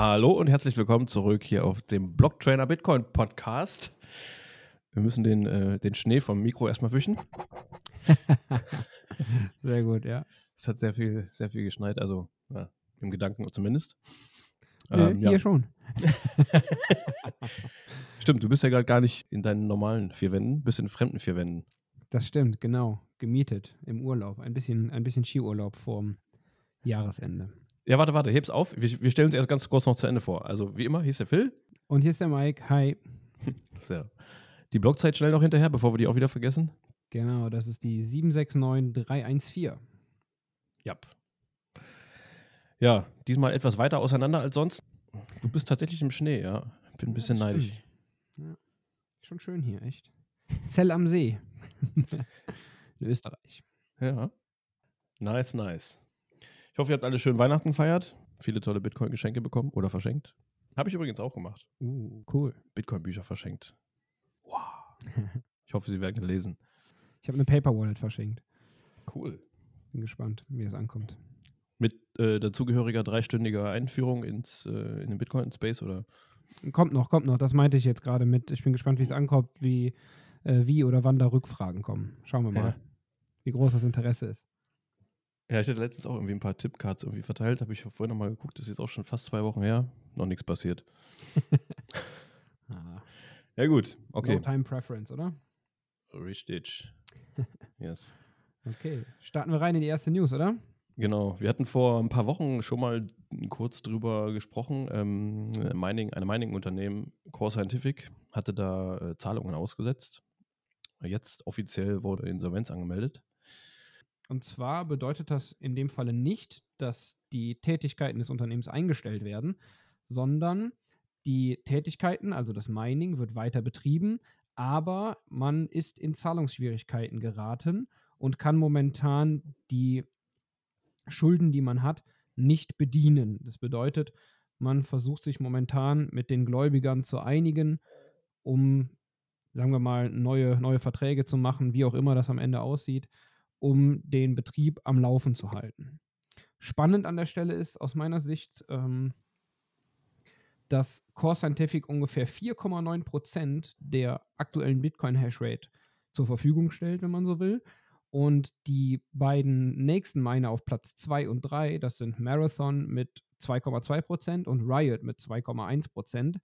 Hallo und herzlich willkommen zurück hier auf dem Blocktrainer Bitcoin Podcast. Wir müssen den, äh, den Schnee vom Mikro erstmal wischen. Sehr gut, ja. Es hat sehr viel, sehr viel geschneit, also ja, im Gedanken zumindest. Ähm, äh, hier ja. schon. Stimmt, du bist ja gerade gar nicht in deinen normalen vier Wänden, bist in fremden vier Wänden. Das stimmt, genau. Gemietet im Urlaub. Ein bisschen, ein bisschen Skiurlaub vorm Jahresende. Ja, warte, warte, heb's auf. Wir, wir, stellen uns erst ganz kurz noch zu Ende vor. Also, wie immer, hier ist der Phil. Und hier ist der Mike. Hi. Sehr. Die Blockzeit schnell noch hinterher, bevor wir die auch wieder vergessen. Genau, das ist die 769314. Ja. Ja, diesmal etwas weiter auseinander als sonst. Du bist tatsächlich im Schnee, ja. Bin ein bisschen ja, neidisch. Ja. Schon schön hier, echt. Zell am See. in Österreich. Ja. Nice, nice. Ich hoffe, ihr habt alle schön Weihnachten gefeiert. Viele tolle Bitcoin-Geschenke bekommen oder verschenkt. Habe ich übrigens auch gemacht. Uh, cool. Bitcoin-Bücher verschenkt. Wow. ich hoffe, sie werden gelesen. Ich habe eine Paper Wallet verschenkt. Cool. Bin gespannt, wie es ankommt. Mit äh, dazugehöriger dreistündiger Einführung ins, äh, in den Bitcoin-Space oder? Kommt noch, kommt noch. Das meinte ich jetzt gerade mit. Ich bin gespannt, wie es ankommt, wie, äh, wie oder wann da Rückfragen kommen. Schauen wir mal, ja. wie groß das Interesse ist. Ja, ich hatte letztens auch irgendwie ein paar Tippcards irgendwie verteilt. Habe ich vorhin nochmal geguckt, das ist jetzt auch schon fast zwei Wochen her. Noch nichts passiert. ah. Ja, gut. Okay. No Time Preference, oder? Richtig. yes. Okay. Starten wir rein in die erste News, oder? Genau. Wir hatten vor ein paar Wochen schon mal kurz drüber gesprochen. Ähm, Mining, eine Mining-Unternehmen, Core Scientific, hatte da äh, Zahlungen ausgesetzt. Jetzt offiziell wurde Insolvenz angemeldet. Und zwar bedeutet das in dem Falle nicht, dass die Tätigkeiten des Unternehmens eingestellt werden, sondern die Tätigkeiten, also das Mining, wird weiter betrieben, aber man ist in Zahlungsschwierigkeiten geraten und kann momentan die Schulden, die man hat, nicht bedienen. Das bedeutet, man versucht sich momentan mit den Gläubigern zu einigen, um, sagen wir mal, neue, neue Verträge zu machen, wie auch immer das am Ende aussieht um den Betrieb am Laufen zu halten. Spannend an der Stelle ist aus meiner Sicht, ähm, dass Core Scientific ungefähr 4,9% der aktuellen Bitcoin-Hashrate zur Verfügung stellt, wenn man so will. Und die beiden nächsten Miner auf Platz 2 und 3, das sind Marathon mit 2,2% und Riot mit 2,1%,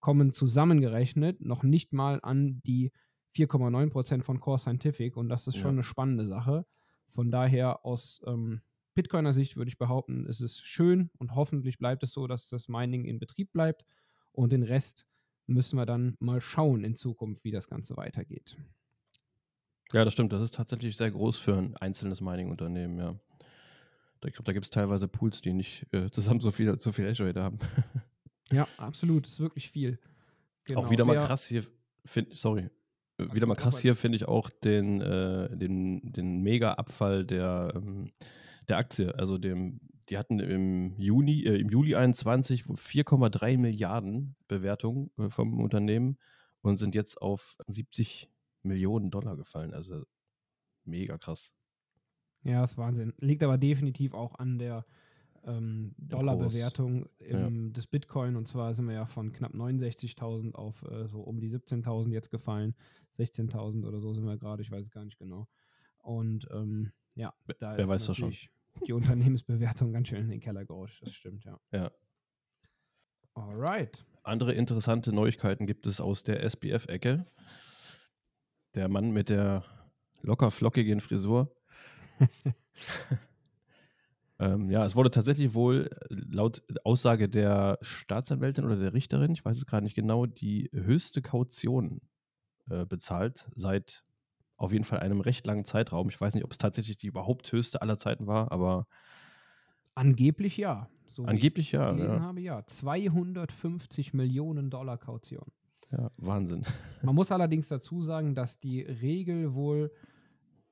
kommen zusammengerechnet noch nicht mal an die 4,9% von Core Scientific und das ist schon ja. eine spannende Sache. Von daher aus ähm, Bitcoiner Sicht würde ich behaupten, es ist schön und hoffentlich bleibt es so, dass das Mining in Betrieb bleibt und den Rest müssen wir dann mal schauen in Zukunft, wie das Ganze weitergeht. Ja, das stimmt. Das ist tatsächlich sehr groß für ein einzelnes Mining-Unternehmen, ja. Ich glaube, da gibt es teilweise Pools, die nicht äh, zusammen so viel, so viel Hash-Rate haben. ja, absolut. Das ist wirklich viel. Genau. Auch wieder mal krass hier, find, sorry, wieder mal krass hier finde ich auch den, äh, den, den Mega-Abfall der, ähm, der Aktie. Also dem, die hatten im Juni, äh, im Juli 21 4,3 Milliarden Bewertung äh, vom Unternehmen und sind jetzt auf 70 Millionen Dollar gefallen. Also mega krass. Ja, ist Wahnsinn. Liegt aber definitiv auch an der ähm, Dollarbewertung ja. des Bitcoin. Und zwar sind wir ja von knapp 69.000 auf äh, so um die 17.000 jetzt gefallen. 16.000 oder so sind wir gerade, ich weiß es gar nicht genau. Und ähm, ja, da Wer ist weiß natürlich die Unternehmensbewertung ganz schön in den Keller gerutscht. Das stimmt, ja. Ja. Alright. Andere interessante Neuigkeiten gibt es aus der SBF-Ecke. Der Mann mit der locker flockigen Frisur Ähm, ja, es wurde tatsächlich wohl äh, laut Aussage der Staatsanwältin oder der Richterin, ich weiß es gerade nicht genau, die höchste Kaution äh, bezahlt seit auf jeden Fall einem recht langen Zeitraum. Ich weiß nicht, ob es tatsächlich die überhaupt höchste aller Zeiten war, aber angeblich ja. So angeblich ja. Gelesen ja. habe ja 250 Millionen Dollar Kaution. Ja, Wahnsinn. Man muss allerdings dazu sagen, dass die Regel wohl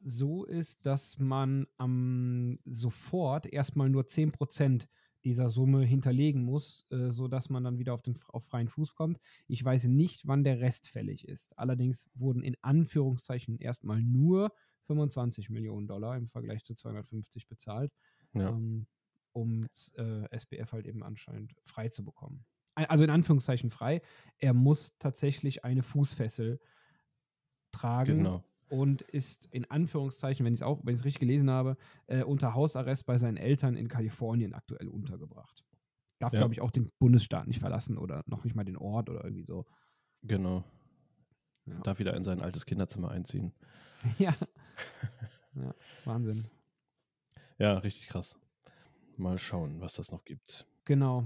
so ist, dass man am sofort erstmal nur 10% dieser Summe hinterlegen muss, äh, sodass man dann wieder auf, den, auf freien Fuß kommt. Ich weiß nicht, wann der Rest fällig ist. Allerdings wurden in Anführungszeichen erstmal nur 25 Millionen Dollar im Vergleich zu 250 bezahlt. Ja. Ähm, um äh, SBF halt eben anscheinend frei zu bekommen. Also in Anführungszeichen frei. Er muss tatsächlich eine Fußfessel tragen. Genau. Und ist in Anführungszeichen, wenn ich es auch, wenn ich es richtig gelesen habe, äh, unter Hausarrest bei seinen Eltern in Kalifornien aktuell untergebracht. Darf, ja. glaube ich, auch den Bundesstaat nicht verlassen oder noch nicht mal den Ort oder irgendwie so. Genau. Ja. Darf wieder in sein altes Kinderzimmer einziehen. ja. ja. Wahnsinn. Ja, richtig krass. Mal schauen, was das noch gibt. Genau.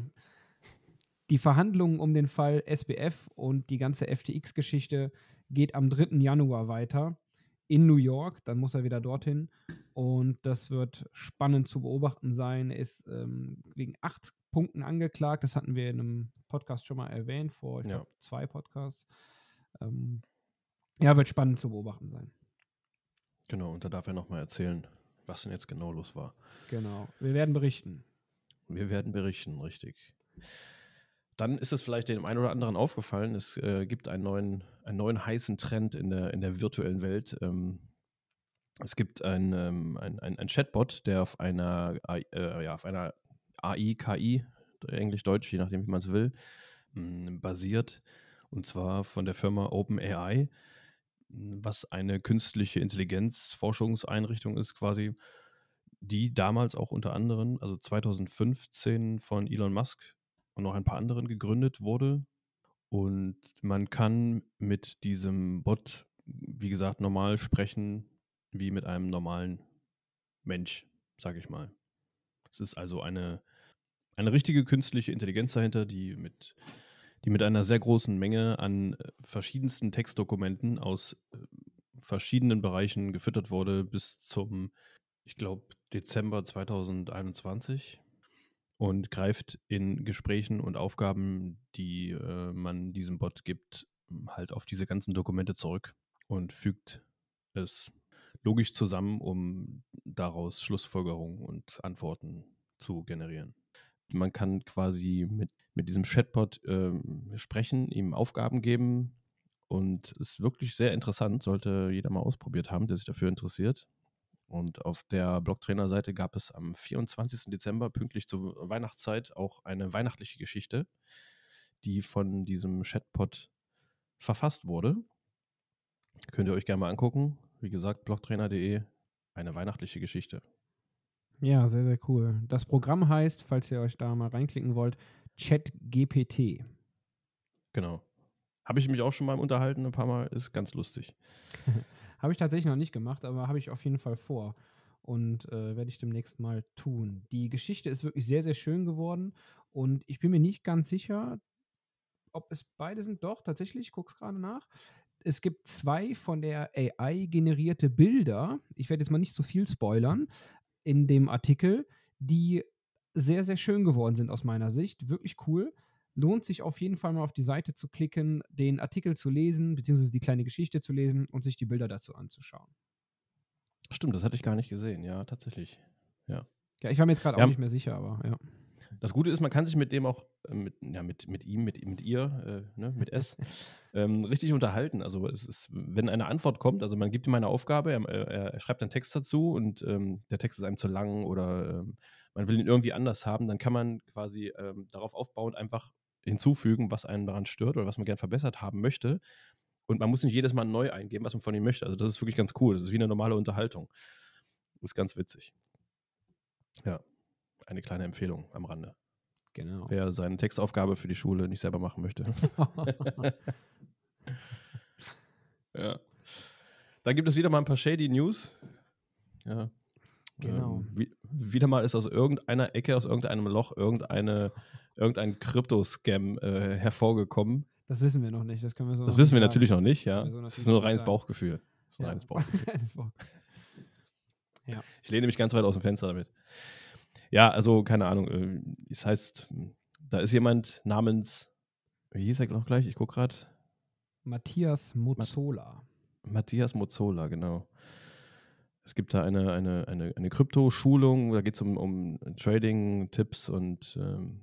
Die Verhandlungen um den Fall SBF und die ganze FTX-Geschichte geht am 3. Januar weiter in New York. Dann muss er wieder dorthin. Und das wird spannend zu beobachten sein. Er ist ähm, wegen acht Punkten angeklagt. Das hatten wir in einem Podcast schon mal erwähnt, vor ja. glaub, zwei Podcasts. Ähm, ja, wird spannend zu beobachten sein. Genau, und da darf er nochmal erzählen, was denn jetzt genau los war. Genau, wir werden berichten. Wir werden berichten, richtig. Dann ist es vielleicht dem einen oder anderen aufgefallen, es äh, gibt einen neuen, einen neuen heißen Trend in der, in der virtuellen Welt. Ähm, es gibt ein, ähm, ein, ein, ein, Chatbot, der auf einer, äh, ja, auf einer AI, KI, Englisch, Deutsch, je nachdem, wie man es will, mh, basiert. Und zwar von der Firma OpenAI, was eine künstliche Intelligenz-Forschungseinrichtung ist, quasi, die damals auch unter anderem, also 2015 von Elon Musk und noch ein paar anderen gegründet wurde. Und man kann mit diesem Bot, wie gesagt, normal sprechen, wie mit einem normalen Mensch, sage ich mal. Es ist also eine, eine richtige künstliche Intelligenz dahinter, die mit, die mit einer sehr großen Menge an äh, verschiedensten Textdokumenten aus äh, verschiedenen Bereichen gefüttert wurde bis zum, ich glaube, Dezember 2021 und greift in Gesprächen und Aufgaben, die äh, man diesem Bot gibt, halt auf diese ganzen Dokumente zurück und fügt es logisch zusammen, um daraus Schlussfolgerungen und Antworten zu generieren. Man kann quasi mit, mit diesem Chatbot äh, sprechen, ihm Aufgaben geben und es ist wirklich sehr interessant, sollte jeder mal ausprobiert haben, der sich dafür interessiert. Und auf der Blogtrainer-Seite gab es am 24. Dezember, pünktlich zur Weihnachtszeit, auch eine weihnachtliche Geschichte, die von diesem Chatbot verfasst wurde. Könnt ihr euch gerne mal angucken. Wie gesagt, blogtrainer.de, eine weihnachtliche Geschichte. Ja, sehr, sehr cool. Das Programm heißt, falls ihr euch da mal reinklicken wollt, ChatGPT. Genau. Habe ich mich auch schon mal unterhalten, ein paar Mal, ist ganz lustig. Habe ich tatsächlich noch nicht gemacht, aber habe ich auf jeden Fall vor. Und äh, werde ich demnächst mal tun. Die Geschichte ist wirklich sehr, sehr schön geworden. Und ich bin mir nicht ganz sicher, ob es beide sind. Doch, tatsächlich, ich gucke es gerade nach. Es gibt zwei von der AI generierte Bilder. Ich werde jetzt mal nicht zu viel spoilern in dem Artikel, die sehr, sehr schön geworden sind aus meiner Sicht. Wirklich cool lohnt sich auf jeden Fall mal auf die Seite zu klicken, den Artikel zu lesen, beziehungsweise die kleine Geschichte zu lesen und sich die Bilder dazu anzuschauen. Stimmt, das hatte ich gar nicht gesehen, ja, tatsächlich. Ja. Ja, ich war mir jetzt gerade ja. auch nicht mehr sicher, aber ja. Das Gute ist, man kann sich mit dem auch, äh, mit, ja, mit, mit ihm, mit, mit ihr, äh, ne, mit S, ähm, richtig unterhalten. Also es ist, wenn eine Antwort kommt, also man gibt ihm eine Aufgabe, er, er schreibt einen Text dazu und ähm, der Text ist einem zu lang oder ähm, man will ihn irgendwie anders haben, dann kann man quasi ähm, darauf aufbauend einfach hinzufügen, was einen daran stört oder was man gern verbessert haben möchte. Und man muss nicht jedes Mal neu eingeben, was man von ihm möchte. Also das ist wirklich ganz cool. Das ist wie eine normale Unterhaltung. Das ist ganz witzig. Ja, eine kleine Empfehlung am Rande. Genau. Wer seine Textaufgabe für die Schule nicht selber machen möchte. ja. Dann gibt es wieder mal ein paar Shady News. Ja, Genau. Ähm, wie, wieder mal ist aus irgendeiner Ecke, aus irgendeinem Loch, irgendeine, irgendein Krypto-Scam äh, hervorgekommen. Das wissen wir noch nicht. Das, können wir so das wissen wir sagen. natürlich noch nicht, ja. So das ist nur reines Bauchgefühl. Das ist ein ja. reines Bauchgefühl. ja. Ich lehne mich ganz weit aus dem Fenster damit. Ja, also keine Ahnung. Äh, es heißt, da ist jemand namens, wie hieß er noch gleich? Ich gucke gerade. Matthias Mozzola. Matthias Mozzola, genau. Es gibt da eine, eine, eine, eine Krypto-Schulung, da geht es um, um Trading-Tipps und ähm,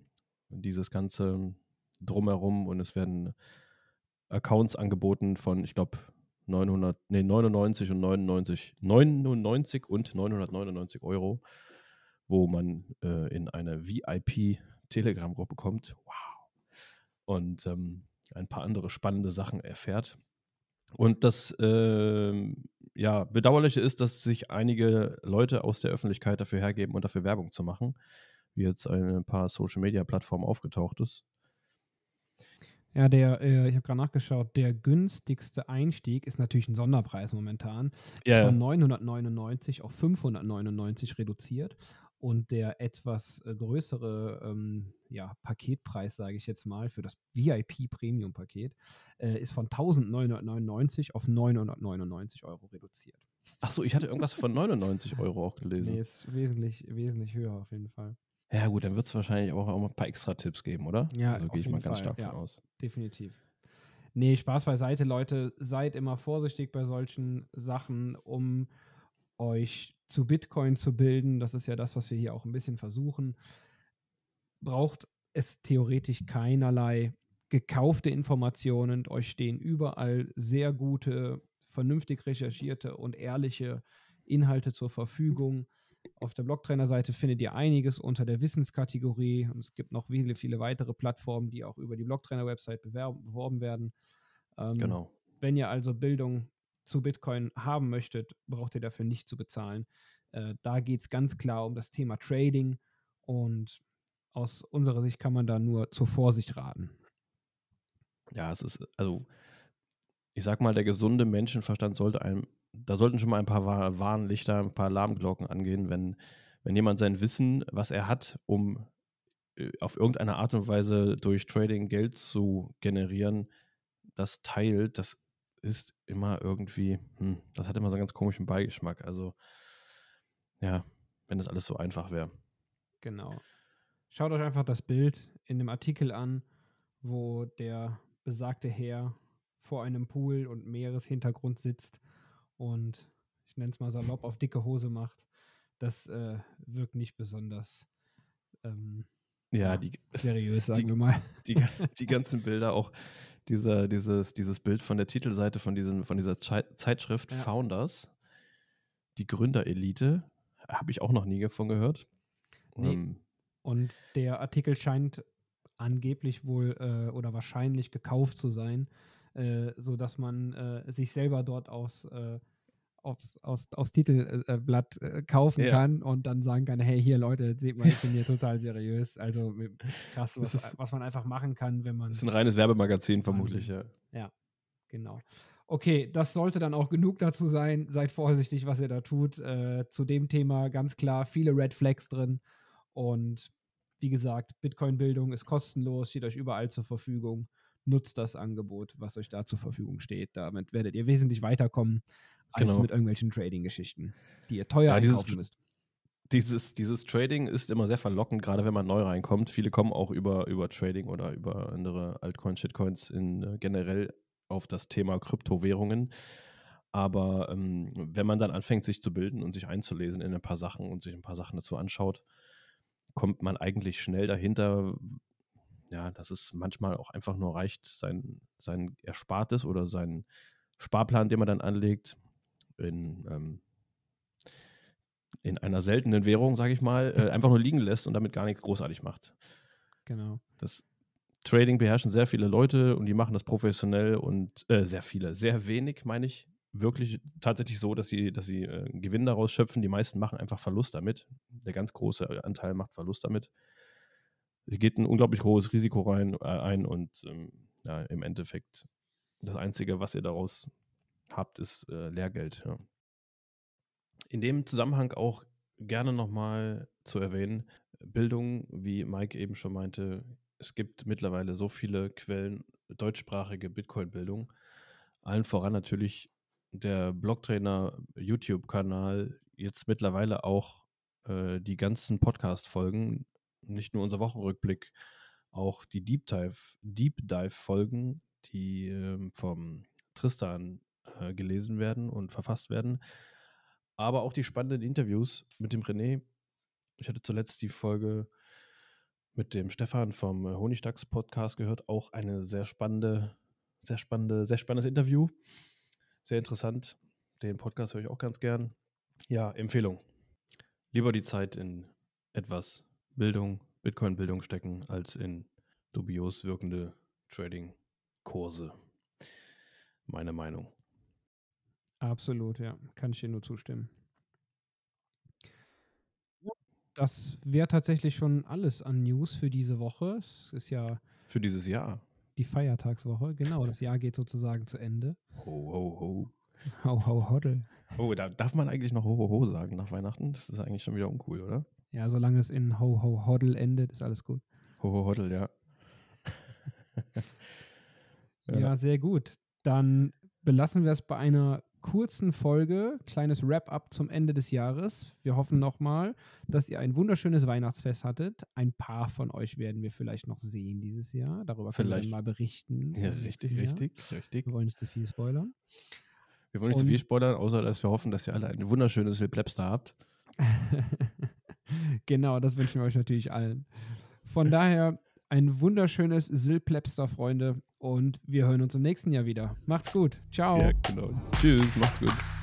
dieses ganze drumherum und es werden Accounts angeboten von, ich glaube, 900, nee, 99 und 99, 99 und 999 Euro, wo man äh, in eine VIP-Telegram-Gruppe kommt. Wow. Und ähm, ein paar andere spannende Sachen erfährt. Und das äh, ja, Bedauerliche ist, dass sich einige Leute aus der Öffentlichkeit dafür hergeben und dafür Werbung zu machen, wie jetzt ein paar Social-Media-Plattformen aufgetaucht ist. Ja, der, äh, ich habe gerade nachgeschaut, der günstigste Einstieg ist natürlich ein Sonderpreis momentan. Ja, Ist von 999 auf 599 reduziert. Und der etwas äh, größere ähm, ja, Paketpreis, sage ich jetzt mal, für das VIP-Premium-Paket äh, ist von 1999 auf 999 Euro reduziert. Achso, ich hatte irgendwas von 99 Euro auch gelesen. Nee, ist wesentlich, wesentlich höher auf jeden Fall. Ja, gut, dann wird es wahrscheinlich auch, auch ein paar extra Tipps geben, oder? Ja, also gehe ich mal ganz Fall, stark ja. von aus. Definitiv. Nee, Spaß beiseite, Leute. Seid immer vorsichtig bei solchen Sachen, um euch zu Bitcoin zu bilden. Das ist ja das, was wir hier auch ein bisschen versuchen. Braucht es theoretisch keinerlei gekaufte Informationen. Euch stehen überall sehr gute, vernünftig recherchierte und ehrliche Inhalte zur Verfügung. Auf der Blocktrainer-Seite findet ihr einiges unter der Wissenskategorie und es gibt noch viele, viele weitere Plattformen, die auch über die Blocktrainer-Website bewerben, beworben werden. Ähm, Genau. Wenn ihr also Bildung zu Bitcoin haben möchtet, braucht ihr dafür nicht zu bezahlen. Äh, da geht es ganz klar um das Thema Trading und aus unserer Sicht kann man da nur zur Vorsicht raten. Ja, es ist, also, ich sag mal, der gesunde Menschenverstand sollte einem, da sollten schon mal ein paar Wa- Warnlichter, ein paar Alarmglocken angehen, wenn, wenn jemand sein Wissen, was er hat, um äh, auf irgendeine Art und Weise durch Trading Geld zu generieren, das teilt, das ist immer irgendwie, hm, das hat immer so einen ganz komischen Beigeschmack. Also, ja, wenn das alles so einfach wäre. Genau. Schaut euch einfach das Bild in dem Artikel an, wo der besagte Herr vor einem Pool und Meereshintergrund sitzt und ich nenne es mal salopp auf dicke Hose macht. Das äh, wirkt nicht besonders ähm, Ja, Ja. die, seriös, sagen Die- wir mal. die, die ganzen Bilder, auch dieser, dieses, dieses Bild von der Titelseite von, diesen, von dieser Zei- Zeitschrift Ja. Founders, die Gründerelite, habe ich auch noch nie davon gehört. Nee. Ähm, Und der Artikel scheint angeblich wohl äh, oder wahrscheinlich gekauft zu sein, äh, sodass man äh, sich selber dort aus, äh, aufs, aus, aufs Titelblatt äh, kaufen Ja. kann und dann sagen kann, hey, hier Leute, seht mal, ich bin hier total seriös. Also krass, was, ist- was man einfach machen kann, wenn man das ist ein reines Werbemagazin, vermutlich, ja. Genau. Okay, das sollte dann auch genug dazu sein. Seid vorsichtig, was ihr da tut. Äh, zu dem Thema ganz klar viele Red Flags drin. Und wie gesagt, Bitcoin-Bildung ist kostenlos, steht euch überall zur Verfügung. Nutzt das Angebot, was euch da zur Verfügung steht. Damit werdet ihr wesentlich weiterkommen als Genau. mit irgendwelchen Trading-Geschichten, die ihr teuer Ja, einkaufen müsst. Dieses, dieses Trading ist immer sehr verlockend, gerade wenn man neu reinkommt. Viele kommen auch über, über Trading oder über andere Altcoins, Shitcoins in, äh, generell auf das Thema Kryptowährungen. Aber ähm, wenn man dann anfängt, sich zu bilden und sich einzulesen in ein paar Sachen und sich ein paar Sachen dazu anschaut, kommt man eigentlich schnell dahinter, ja, dass es manchmal auch einfach nur reicht, sein, sein Erspartes oder sein Sparplan, den man dann anlegt, in, ähm, in einer seltenen Währung, sage ich mal, äh, einfach nur liegen lässt und damit gar nichts großartig macht. Genau. Das Trading beherrschen sehr viele Leute und die machen das professionell und äh, sehr viele, sehr wenig, meine ich, wirklich tatsächlich so, dass sie, dass sie äh, Gewinn daraus schöpfen. Die meisten machen einfach Verlust damit. Der ganz große Anteil macht Verlust damit. Geht ein unglaublich hohes Risiko rein äh, ein und ähm, ja, im Endeffekt das Einzige, was ihr daraus habt, ist äh, Lehrgeld. Ja. In dem Zusammenhang auch gerne nochmal zu erwähnen, Bildung, wie Mike eben schon meinte, es gibt mittlerweile so viele Quellen, deutschsprachige Bitcoin-Bildung. Allen voran natürlich der Blocktrainer YouTube-Kanal, jetzt mittlerweile auch äh, die ganzen Podcast-Folgen, nicht nur unser Wochenrückblick, auch die Deep Dive, Deep Dive-Folgen, die ähm, vom Tristan äh, gelesen werden und verfasst werden. Aber auch die spannenden Interviews mit dem René. Ich hatte zuletzt die Folge mit dem Stefan vom äh, Honigdachs Podcast gehört. Auch eine sehr spannende, sehr spannende, sehr spannendes Interview. Sehr interessant. Den Podcast höre ich auch ganz gern. Ja, Empfehlung. Lieber die Zeit in etwas Bildung, Bitcoin-Bildung stecken, als in dubios wirkende Trading-Kurse. Meine Meinung. Absolut, ja. Kann ich dir nur zustimmen. Das wäre tatsächlich schon alles an News für diese Woche. Es ist ja. Für dieses Jahr. Die Feiertagswoche, genau. Das Jahr geht sozusagen zu Ende. Ho, ho, ho. Ho, ho, hoddle. Oh, da darf man eigentlich noch ho, ho, ho sagen nach Weihnachten? Das ist eigentlich schon wieder uncool, oder? Ja, solange es in ho, ho, hoddle endet, ist alles gut. Ho, ho, hoddle, ja. ja. ja, sehr gut. Dann belassen wir es bei einer kurzen Folge, kleines Wrap-up zum Ende des Jahres. Wir hoffen nochmal, dass ihr ein wunderschönes Weihnachtsfest hattet. Ein paar von euch werden wir vielleicht noch sehen dieses Jahr. Darüber können vielleicht. wir mal berichten. Ja, richtig, richtig, richtig. Wir wollen nicht zu viel spoilern. Wir wollen nicht Und zu viel spoilern, außer dass wir hoffen, dass ihr alle ein wunderschönes Silplebster habt. genau, das wünschen wir euch natürlich allen. Von daher ein wunderschönes Silplebster, Freunde. Und wir hören uns im nächsten Jahr wieder. Macht's gut. Ciao. Ja, genau. Tschüss. Macht's gut.